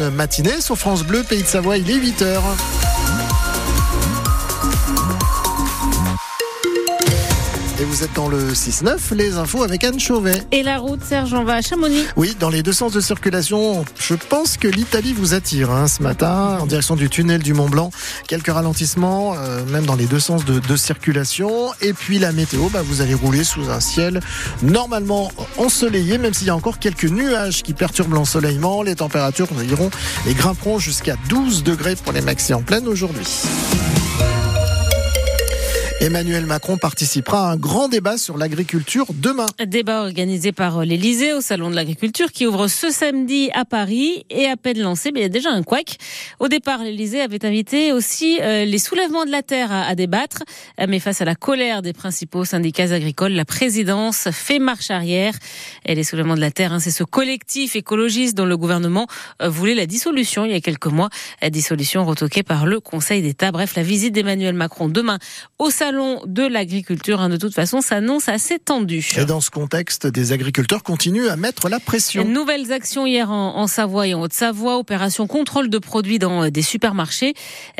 Matinée sur France Bleu, Pays de Savoie, il est 8h. Et vous êtes dans le 6-9, les infos avec Anne Chauvet. Et la route, Serge, on va à Chamonix. Oui, dans les deux sens de circulation, je pense que l'Italie vous attire hein, ce matin, en direction du tunnel du Mont Blanc. Quelques ralentissements, euh, même dans les deux sens de, de circulation. Et puis la météo, bah, vous allez rouler sous un ciel normalement ensoleillé, même s'il y a encore quelques nuages qui perturbent l'ensoleillement. Les températures iront et grimperont jusqu'à 12 degrés pour les maxi en pleine aujourd'hui. Emmanuel Macron participera à un grand débat sur l'agriculture demain. Débat organisé par l'Elysée au Salon de l'Agriculture qui ouvre ce samedi à Paris et à peine lancé, mais il y a déjà un couac. Au départ, l'Elysée avait invité aussi euh, les soulèvements de la terre à, débattre, mais face à la colère des principaux syndicats agricoles, la présidence fait marche arrière. Et les soulèvements de la terre, hein, c'est ce collectif écologiste dont le gouvernement euh, voulait la dissolution il y a quelques mois, dissolution retoquée par le Conseil d'État. Bref, la visite d'Emmanuel Macron demain au Salon de l'agriculture, hein, de toute façon, s'annonce assez tendu. Et dans ce contexte, des agriculteurs continuent à mettre la pression. Nouvelles actions hier en, en Savoie et en Haute-Savoie, opération contrôle de produits dans des supermarchés.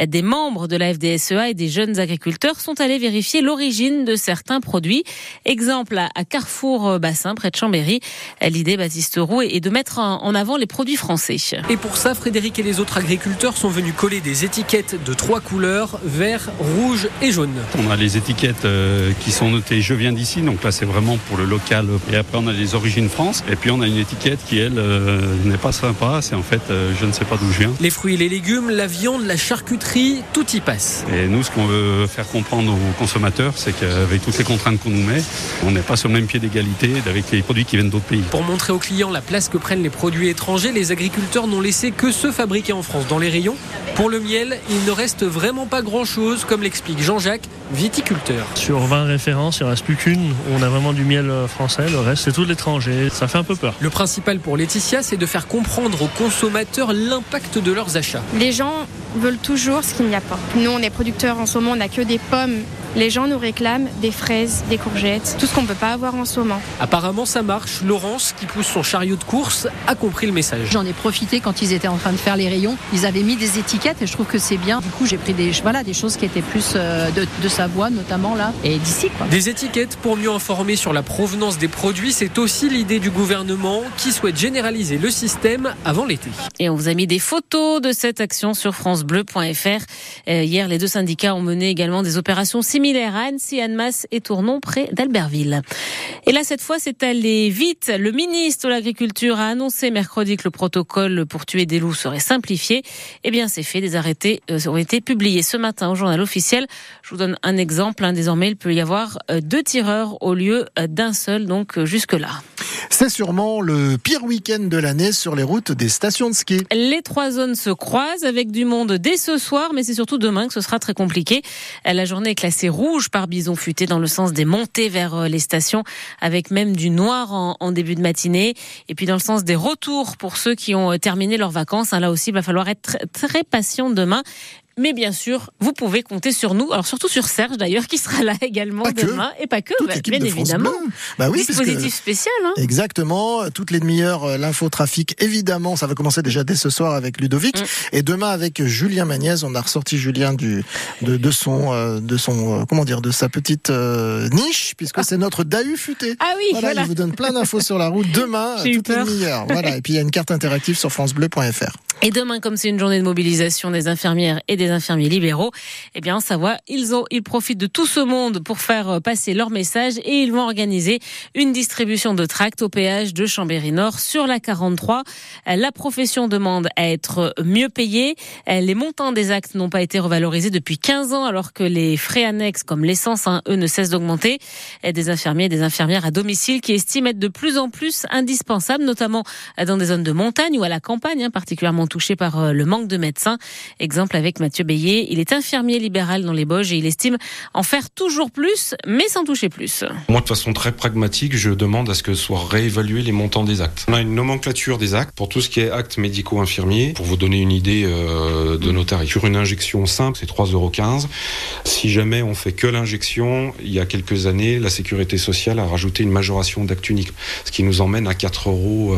Des membres de la FDSEA et des jeunes agriculteurs sont allés vérifier l'origine de certains produits. Exemple à Carrefour Bassin, près de Chambéry. L'idée, Baptiste Roux, est de mettre en avant les produits français. Et pour ça, Frédéric et les autres agriculteurs sont venus coller des étiquettes de trois couleurs, vert, rouge et jaune. On a les étiquettes euh, qui sont notées je viens d'ici, donc là c'est vraiment pour le local. Et après on a les origines France, et puis on a une étiquette qui elle euh, n'est pas sympa, c'est en fait euh, je ne sais pas d'où je viens. Les fruits les légumes, la viande, la charcuterie, tout y passe. Et nous ce qu'on veut faire comprendre aux consommateurs, c'est qu'avec toutes les contraintes qu'on nous met, on n'est pas sur le même pied d'égalité avec les produits qui viennent d'autres pays. Pour montrer aux clients la place que prennent les produits étrangers, les agriculteurs n'ont laissé que ceux fabriqués en France dans les rayons. Pour le miel, il ne reste vraiment pas grand-chose, comme l'explique Jean-Jacques, Sur 20 références, il ne reste plus qu'une où on a vraiment du miel français, le reste c'est tout l'étranger. Ça fait un peu peur. Le principal pour Laetitia, c'est de faire comprendre aux consommateurs l'impact de leurs achats. Les gens veulent toujours ce qu'il n'y a pas. Nous, on est producteurs en ce moment, on n'a que des pommes. Les gens nous réclament des fraises, des courgettes, tout ce qu'on ne peut pas avoir en ce moment. Apparemment, ça marche. Laurence, qui pousse son chariot de course, a compris le message. J'en ai profité quand ils étaient en train de faire les rayons. Ils avaient mis des étiquettes et je trouve que c'est bien. Du coup, j'ai pris des, voilà, des choses qui étaient plus de, de Savoie, notamment là, et d'ici. Des étiquettes pour mieux informer sur la provenance des produits, c'est aussi l'idée du gouvernement qui souhaite généraliser le système avant l'été. Et on vous a mis des photos de cette action sur francebleu.fr. Euh, hier, les deux syndicats ont mené également des opérations similaires à Annecy, Annemasse et Tournon, près d'Albertville. Et là, cette fois, c'est allé vite. Le ministre de l'Agriculture a annoncé mercredi que le protocole pour tuer des loups serait simplifié. Eh bien, c'est fait. Des arrêtés ont été publiés ce matin au journal officiel. Je vous donne un exemple. Désormais, il peut y avoir deux tireurs au lieu d'un seul, donc jusque-là. C'est sûrement le pire week-end de l'année sur les routes des stations de ski. Les trois zones se croisent avec du monde dès ce soir, mais c'est surtout demain que ce sera très compliqué. La journée est classée rouge par bison futé dans le sens des montées vers les stations, avec même du noir en, en, début de matinée. Et puis dans le sens des retours pour ceux qui ont terminé leurs vacances. Là aussi, il va falloir être très patient demain. Mais bien sûr, vous pouvez compter sur nous, alors surtout sur Serge d'ailleurs, qui sera là également pas demain, que. et pas que, bah, bien évidemment. Bah oui, Dispositif spécial. Hein. Exactement, toutes les demi-heures, l'infotrafic, évidemment, ça va commencer déjà dès ce soir avec Ludovic, mm. et demain avec Julien Magnès, on a ressorti Julien du, de, de son, euh, de son, euh, comment dire, de sa petite euh, niche, puisque ah. c'est notre Dahu futé. Ah oui, voilà, voilà. il vous donne plein d'infos sur la route demain, toutes les demi-heures. Voilà, et puis il y a une carte interactive sur francebleu.fr. Et demain, comme c'est une journée de mobilisation des infirmières et des infirmiers libéraux, eh bien, en Savoie, ils ont, ils profitent de tout ce monde pour faire passer leur message et ils vont organiser une distribution de tracts au péage de Chambéry-Nord sur la 43. La profession demande à être mieux payée. Les montants des actes n'ont pas été revalorisés depuis 15 ans alors que les frais annexes comme l'essence, hein, eux, ne cessent d'augmenter. Des infirmiers et des infirmières à domicile qui estiment être de plus en plus indispensables, notamment dans des zones de montagne ou à la campagne, hein, particulièrement touché par le manque de médecins. Exemple avec Mathieu Bélier. Il est infirmier libéral dans les Bauges et il estime en faire toujours plus, mais sans toucher plus. Moi, de façon très pragmatique, je demande à ce que soient réévalués les montants des actes. On a une nomenclature des actes pour tout ce qui est actes médicaux infirmiers. Pour vous donner une idée euh, de nos tarifs. Sur une injection simple, c'est 3,15 euros. Si jamais on fait que l'injection, il y a quelques années, la sécurité sociale a rajouté une majoration d'acte unique, ce qui nous emmène à 4,65 euros.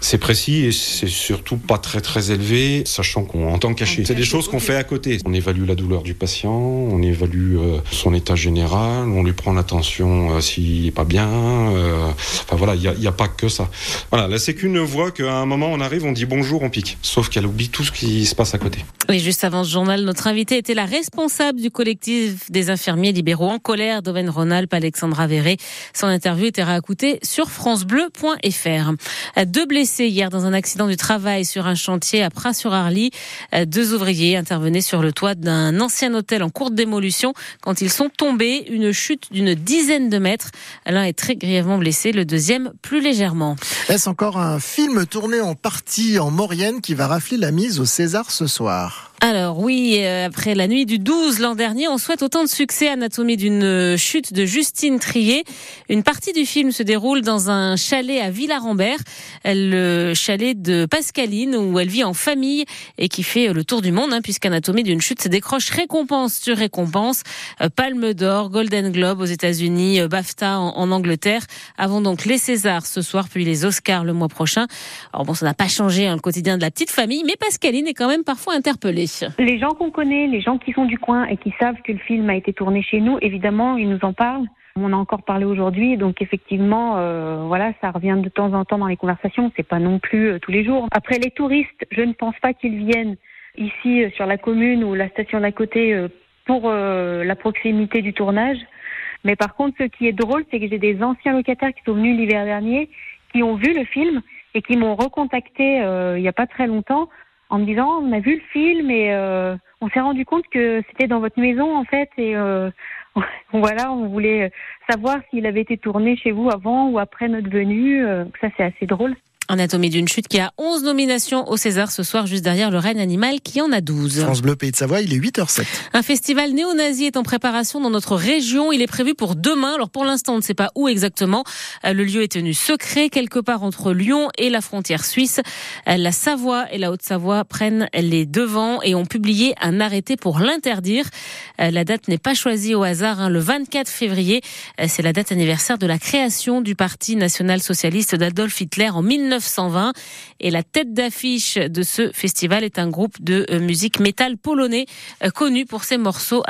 C'est précis et c'est surtout surtout pas très très élevé, sachant qu'on entend cacher. C'est des choses qu'on fait à côté. On évalue la douleur du patient, on évalue euh, son état général, on lui prend l'attention euh, s'il est pas bien. Euh, enfin voilà, il n'y a, a, pas que ça. Voilà, la Sécu ne voit qu'à un moment on arrive, on dit bonjour, on pique. Sauf qu'elle oublie tout ce qui se passe à côté. Oui, juste avant ce journal, notre invité était la responsable du collectif des infirmiers libéraux en colère d'Auvergne-Rhône-Alpes, Alexandra Verret. Son interview était réécoutée sur francebleu.fr. Deux blessés hier dans un accident du travail sur un chantier à Pras-sur-Arly. Deux ouvriers intervenaient sur le toit d'un ancien hôtel en cours de démolution quand ils sont tombés. Une chute d'une dizaine de mètres. L'un est très grièvement blessé, le deuxième plus légèrement. Est-ce encore un film tourné en partie en Maurienne qui va rafler la mise au César ce soir? Alors oui, euh, après la nuit du 12 l'an dernier, on souhaite autant de succès Anatomie d'une chute de Justine Trier. Une partie du film se déroule dans un chalet à Villarambert, le chalet de Pascaline où elle vit en famille et qui fait le tour du monde hein, puisqu'Anatomie d'une chute décroche récompense sur récompense, euh, Palme d'or, Golden Globe aux États-Unis, euh, BAFTA en, en, Angleterre, avant donc les Césars ce soir puis les Oscars le mois prochain. Alors bon, ça n'a pas changé hein, le quotidien de la petite famille, mais Pascaline est quand même parfois interpellée. Les gens qu'on connaît, les gens qui sont du coin et qui savent que le film a été tourné chez nous, évidemment, ils nous en parlent. On a encore parlé aujourd'hui, donc effectivement, euh, voilà, ça revient de temps en temps dans les conversations. C'est pas non plus euh, tous les jours. Après les touristes, je ne pense pas qu'ils viennent ici euh, sur la commune ou la station d'à côté pour la proximité du tournage. Mais par contre, ce qui est drôle, c'est que j'ai des anciens locataires qui sont venus l'hiver dernier, qui ont vu le film et qui m'ont recontacté il n'y a pas très longtemps en me disant on a vu le film et euh, on s'est rendu compte que c'était dans votre maison en fait et euh, voilà on voulait savoir s'il avait été tourné chez vous avant ou après notre venue euh, ça c'est assez drôle Anatomie d'une chute qui a 11 nominations au César ce soir, juste derrière le règne animal qui en a 12. France Bleu, Pays de Savoie, il est 8h07. Un festival néo-nazi est en préparation dans notre région. Il est prévu pour demain. Alors pour l'instant, on ne sait pas où exactement. Le lieu est tenu secret, quelque part entre Lyon et la frontière suisse. La Savoie et la Haute-Savoie prennent les devants et ont publié un arrêté pour l'interdire. La date n'est pas choisie au hasard. Hein. Le 24 février, c'est la date anniversaire de la création du Parti national-socialiste d'Adolf Hitler en 19 1920. Et la tête d'affiche de ce festival est un groupe de musique métal polonais connu pour ses morceaux